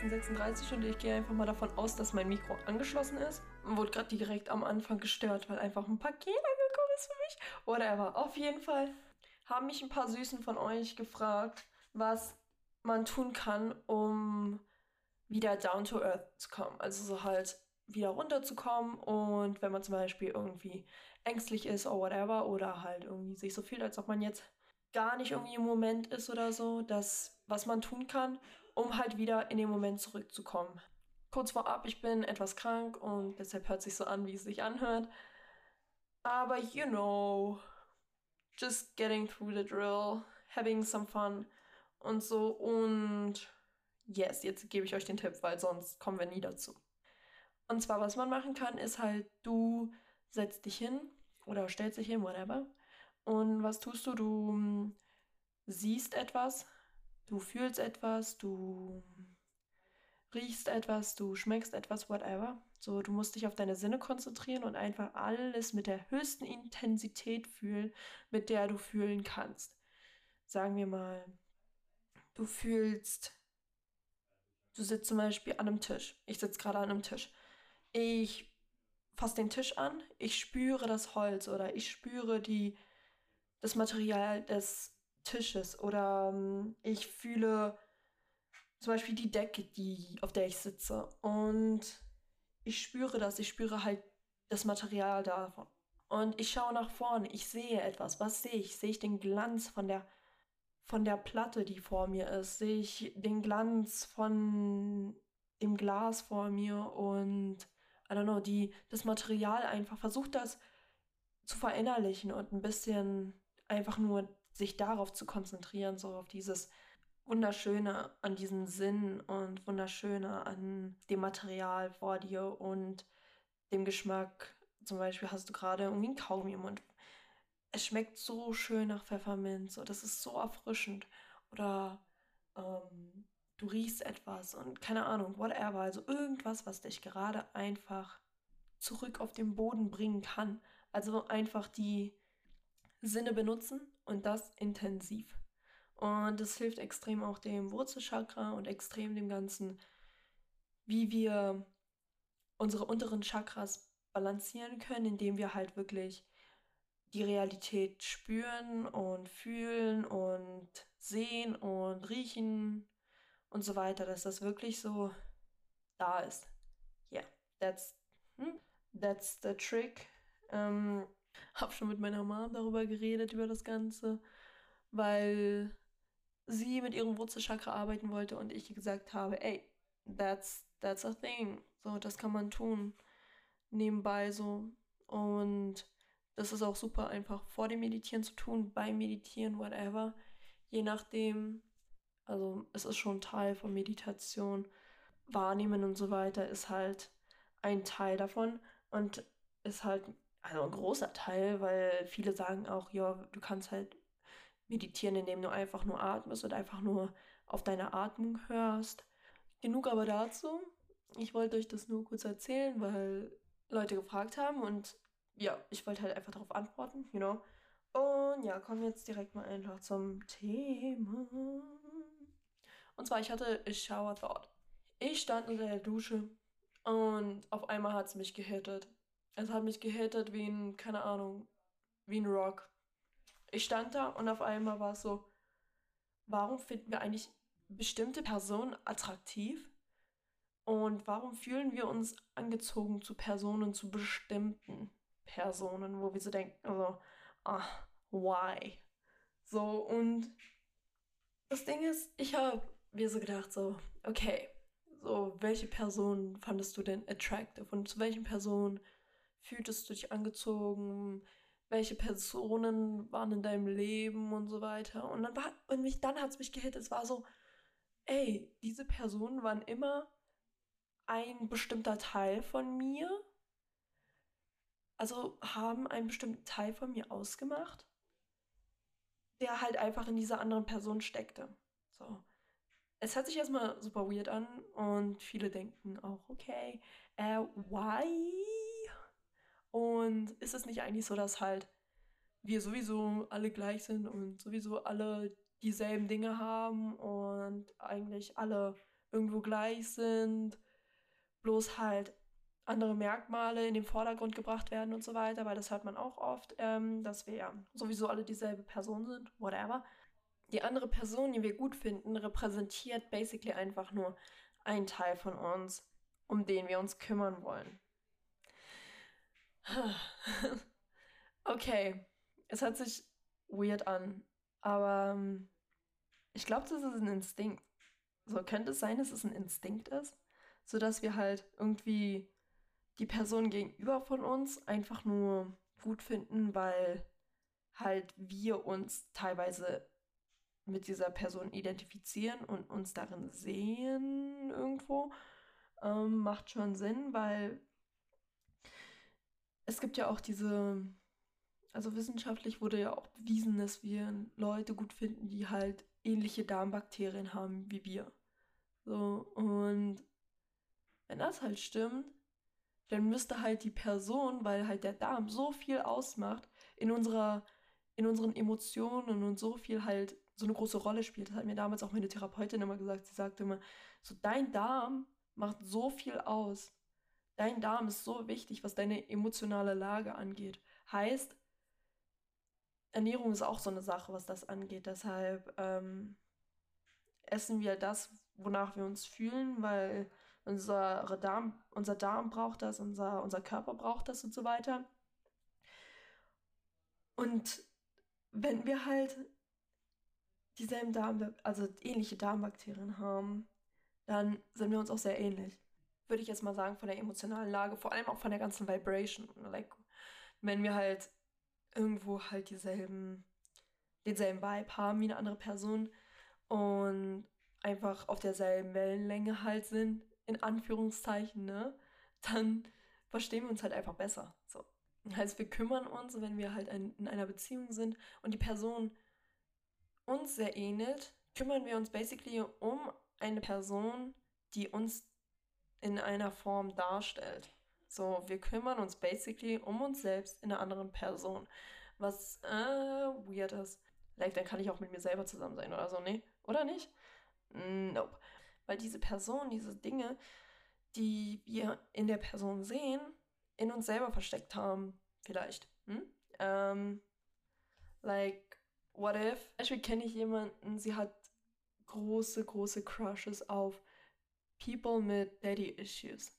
13.36 und ich gehe einfach mal davon aus, dass mein Mikro angeschlossen ist. Wurde gerade direkt am Anfang gestört, weil einfach ein Paket angekommen ist für mich. Whatever. Auf jeden Fall haben mich ein paar Süßen von euch gefragt, was man tun kann, um wieder down to earth zu kommen. Also so halt wieder runterzukommen und wenn man zum Beispiel irgendwie ängstlich ist oder whatever oder halt irgendwie sich so fühlt, als ob man jetzt gar nicht irgendwie im Moment ist oder so, das, was man tun kann, um halt wieder in den Moment zurückzukommen. Kurz vorab, ich bin etwas krank und deshalb hört sich so an, wie es sich anhört. Aber you know, just getting through the drill, having some fun und so. Und yes, jetzt gebe ich euch den Tipp, weil sonst kommen wir nie dazu. Und zwar, was man machen kann, ist halt, du setzt dich hin oder stellst dich hin, whatever. Und was tust du? Du hm, siehst etwas, du fühlst etwas, du riechst etwas, du schmeckst etwas, whatever. So, du musst dich auf deine Sinne konzentrieren und einfach alles mit der höchsten Intensität fühlen, mit der du fühlen kannst. Sagen wir mal, du fühlst, du sitzt zum Beispiel an einem Tisch. Ich sitze gerade an einem Tisch. Ich fasse den Tisch an, ich spüre das Holz oder ich spüre die, das Material des Tisches oder ähm, ich fühle zum Beispiel die Decke, die, auf der ich sitze und ich spüre das, ich spüre halt das Material davon. Und ich schaue nach vorne, ich sehe etwas. Was sehe ich? Sehe ich den Glanz von der, von der Platte, die vor mir ist? Sehe ich den Glanz von dem Glas vor mir und I don't know, die, das Material einfach versucht das zu verinnerlichen und ein bisschen einfach nur sich darauf zu konzentrieren, so auf dieses Wunderschöne an diesem Sinn und Wunderschöne an dem Material vor dir und dem Geschmack. Zum Beispiel hast du gerade irgendwie einen Kaugummi im Mund. Es schmeckt so schön nach Pfefferminz, so, das ist so erfrischend. Oder ähm, du riechst etwas und keine Ahnung, whatever. Also irgendwas, was dich gerade einfach zurück auf den Boden bringen kann. Also einfach die Sinne benutzen und das intensiv. Und das hilft extrem auch dem Wurzelchakra und extrem dem Ganzen, wie wir unsere unteren Chakras balancieren können, indem wir halt wirklich die Realität spüren und fühlen und sehen und riechen und so weiter, dass das wirklich so da ist. Yeah, that's, hm, that's the trick. Ähm, hab schon mit meiner Mom darüber geredet, über das Ganze, weil sie mit ihrem Wurzelchakra arbeiten wollte und ich gesagt habe, ey, that's, that's a thing. So, das kann man tun. Nebenbei so. Und das ist auch super einfach vor dem Meditieren zu tun, beim Meditieren, whatever. Je nachdem, also es ist schon Teil von Meditation. Wahrnehmen und so weiter ist halt ein Teil davon und ist halt also ein großer Teil, weil viele sagen auch, ja, du kannst halt meditieren, indem du einfach nur atmest und einfach nur auf deine Atmung hörst. Genug aber dazu. Ich wollte euch das nur kurz erzählen, weil Leute gefragt haben und ja, ich wollte halt einfach darauf antworten, you know. Und ja, kommen wir jetzt direkt mal einfach zum Thema. Und zwar, ich hatte Shower Thought. Ich stand unter der Dusche und auf einmal hat es mich gehittet. Es hat mich gehittet wie ein, keine Ahnung, wie ein Rock. Ich stand da und auf einmal war es so, warum finden wir eigentlich bestimmte Personen attraktiv? Und warum fühlen wir uns angezogen zu Personen, zu bestimmten Personen, wo wir so denken, also, ah, why? So, und das Ding ist, ich habe mir so gedacht, so, okay, so, welche Person fandest du denn attractive und zu welchen Personen fühltest du dich angezogen? Welche Personen waren in deinem Leben und so weiter? Und dann war, und mich, dann hat es mich gehittet. Es war so, ey, diese Personen waren immer ein bestimmter Teil von mir. Also haben einen bestimmten Teil von mir ausgemacht, der halt einfach in dieser anderen Person steckte. So es hört sich erstmal super weird an und viele denken auch, okay, äh, why? Und ist es nicht eigentlich so, dass halt wir sowieso alle gleich sind und sowieso alle dieselben Dinge haben und eigentlich alle irgendwo gleich sind, bloß halt andere Merkmale in den Vordergrund gebracht werden und so weiter, weil das hört man auch oft, ähm, dass wir ja sowieso alle dieselbe Person sind, whatever. Die andere Person, die wir gut finden, repräsentiert basically einfach nur einen Teil von uns, um den wir uns kümmern wollen. okay, es hört sich weird an, aber ähm, ich glaube, das ist ein Instinkt. So könnte es sein, dass es ein Instinkt ist, sodass wir halt irgendwie die Person gegenüber von uns einfach nur gut finden, weil halt wir uns teilweise mit dieser Person identifizieren und uns darin sehen irgendwo. Ähm, macht schon Sinn, weil es gibt ja auch diese, also wissenschaftlich wurde ja auch bewiesen, dass wir Leute gut finden, die halt ähnliche Darmbakterien haben wie wir. So, und wenn das halt stimmt, dann müsste halt die Person, weil halt der Darm so viel ausmacht, in unserer, in unseren Emotionen und so viel halt so eine große Rolle spielt. Das hat mir damals auch meine Therapeutin immer gesagt. Sie sagte immer, so dein Darm macht so viel aus. Dein Darm ist so wichtig, was deine emotionale Lage angeht. Heißt, Ernährung ist auch so eine Sache, was das angeht. Deshalb ähm, essen wir das, wonach wir uns fühlen, weil unsere Darm, unser Darm braucht das, unser, unser Körper braucht das und so weiter. Und wenn wir halt dieselben Darm, also ähnliche Darmbakterien haben, dann sind wir uns auch sehr ähnlich. Würde ich jetzt mal sagen, von der emotionalen Lage, vor allem auch von der ganzen Vibration. Like, wenn wir halt irgendwo halt dieselben, denselben Vibe haben wie eine andere Person und einfach auf derselben Wellenlänge halt sind, in Anführungszeichen, ne, dann verstehen wir uns halt einfach besser. So. Heißt, wir kümmern uns, wenn wir halt ein, in einer Beziehung sind und die Person uns sehr ähnelt, kümmern wir uns basically um eine Person, die uns in einer Form darstellt. So, wir kümmern uns basically um uns selbst in einer anderen Person. Was äh, weird ist. Like, dann kann ich auch mit mir selber zusammen sein oder so, ne? Oder nicht? Nope. Weil diese Person, diese Dinge, die wir in der Person sehen, in uns selber versteckt haben. Vielleicht. Hm? Ähm, like, what if? Zum Beispiel kenne ich jemanden, sie hat große, große Crushes auf People mit Daddy-Issues.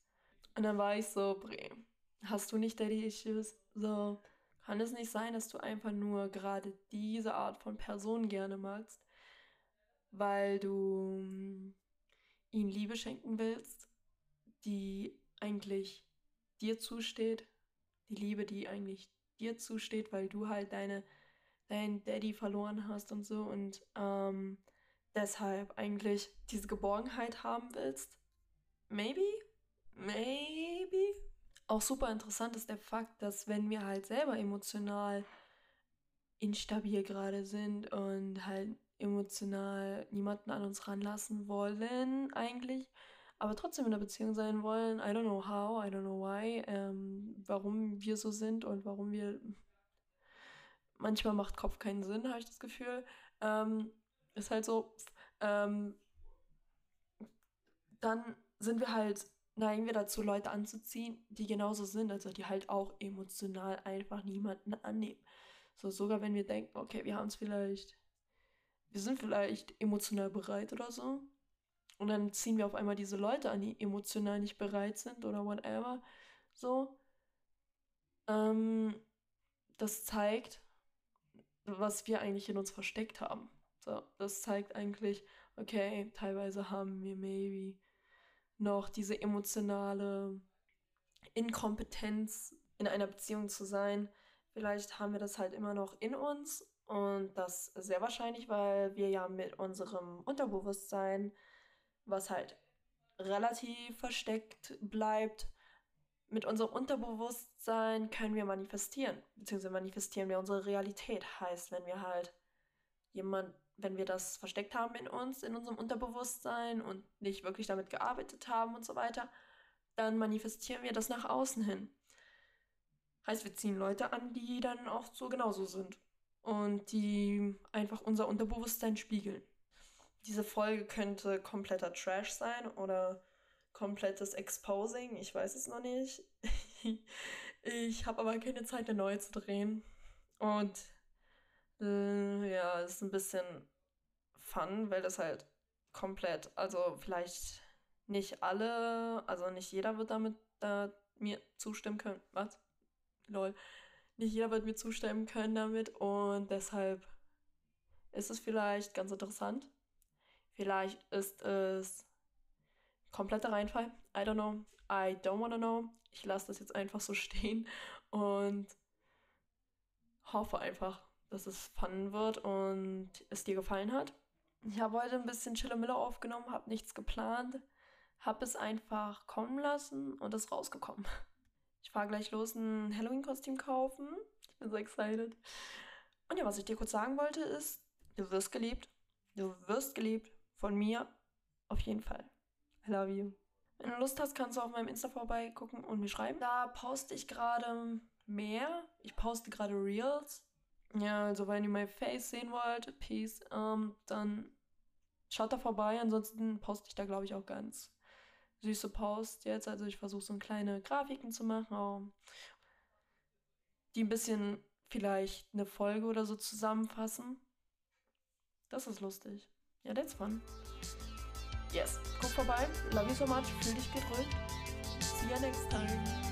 Und dann war ich so, Bre, hast du nicht Daddy-Issues? So, kann es nicht sein, dass du einfach nur gerade diese Art von Person gerne magst, weil du hm, ihm Liebe schenken willst, die eigentlich dir zusteht, die Liebe, die eigentlich dir zusteht, weil du halt deine, deinen Daddy verloren hast und so und ähm, deshalb eigentlich diese Geborgenheit haben willst. Maybe? Maybe. Auch super interessant ist der Fakt, dass wenn wir halt selber emotional instabil gerade sind und halt emotional niemanden an uns ranlassen wollen eigentlich, aber trotzdem in einer Beziehung sein wollen. I don't know how, I don't know why, ähm, warum wir so sind und warum wir... Manchmal macht Kopf keinen Sinn, habe ich das Gefühl. Ähm, ist halt so. Ähm, dann sind wir halt neigen wir dazu, Leute anzuziehen, die genauso sind, also die halt auch emotional einfach niemanden annehmen. So, sogar wenn wir denken, okay, wir haben es vielleicht, wir sind vielleicht emotional bereit oder so. Und dann ziehen wir auf einmal diese Leute an, die emotional nicht bereit sind oder whatever. So. Ähm, das zeigt, was wir eigentlich in uns versteckt haben. So, das zeigt eigentlich, okay, teilweise haben wir maybe noch diese emotionale Inkompetenz in einer Beziehung zu sein. Vielleicht haben wir das halt immer noch in uns und das sehr wahrscheinlich, weil wir ja mit unserem Unterbewusstsein, was halt relativ versteckt bleibt, mit unserem Unterbewusstsein können wir manifestieren, beziehungsweise manifestieren wir unsere Realität. Heißt, wenn wir halt jemand wenn wir das versteckt haben in uns, in unserem Unterbewusstsein und nicht wirklich damit gearbeitet haben und so weiter, dann manifestieren wir das nach außen hin. Heißt, wir ziehen Leute an, die dann auch so genauso sind und die einfach unser Unterbewusstsein spiegeln. diese Folge könnte kompletter Trash sein oder komplettes Exposing. Ich weiß es noch nicht. ich habe aber keine Zeit, eine neue zu drehen. Und ja, es ist ein bisschen fun, weil das halt komplett, also vielleicht nicht alle, also nicht jeder wird damit äh, mir zustimmen können. Was? Lol. Nicht jeder wird mir zustimmen können damit und deshalb ist es vielleicht ganz interessant. Vielleicht ist es kompletter Reinfall. I don't know. I don't wanna know. Ich lasse das jetzt einfach so stehen und hoffe einfach, dass es fun wird und es dir gefallen hat. Ich habe heute ein bisschen Chiller Miller aufgenommen, habe nichts geplant, habe es einfach kommen lassen und ist rausgekommen. Ich fahre gleich los, ein Halloween-Kostüm kaufen. Ich bin so excited. Und ja, was ich dir kurz sagen wollte ist, du wirst geliebt. Du wirst geliebt von mir auf jeden Fall. I love you. Wenn du Lust hast, kannst du auf meinem Insta vorbeigucken und mir schreiben. Da poste ich gerade mehr. Ich poste gerade Reels. Ja, also wenn ihr mein Face sehen wollt, peace, ähm, dann schaut da vorbei. Ansonsten poste ich da, glaube ich, auch ganz süße Posts jetzt. Also ich versuche so kleine Grafiken zu machen, auch, die ein bisschen vielleicht eine Folge oder so zusammenfassen. Das ist lustig. Ja, that's fun. Yes, guck vorbei. Love you so much. Fühl dich gedrückt. See you next time.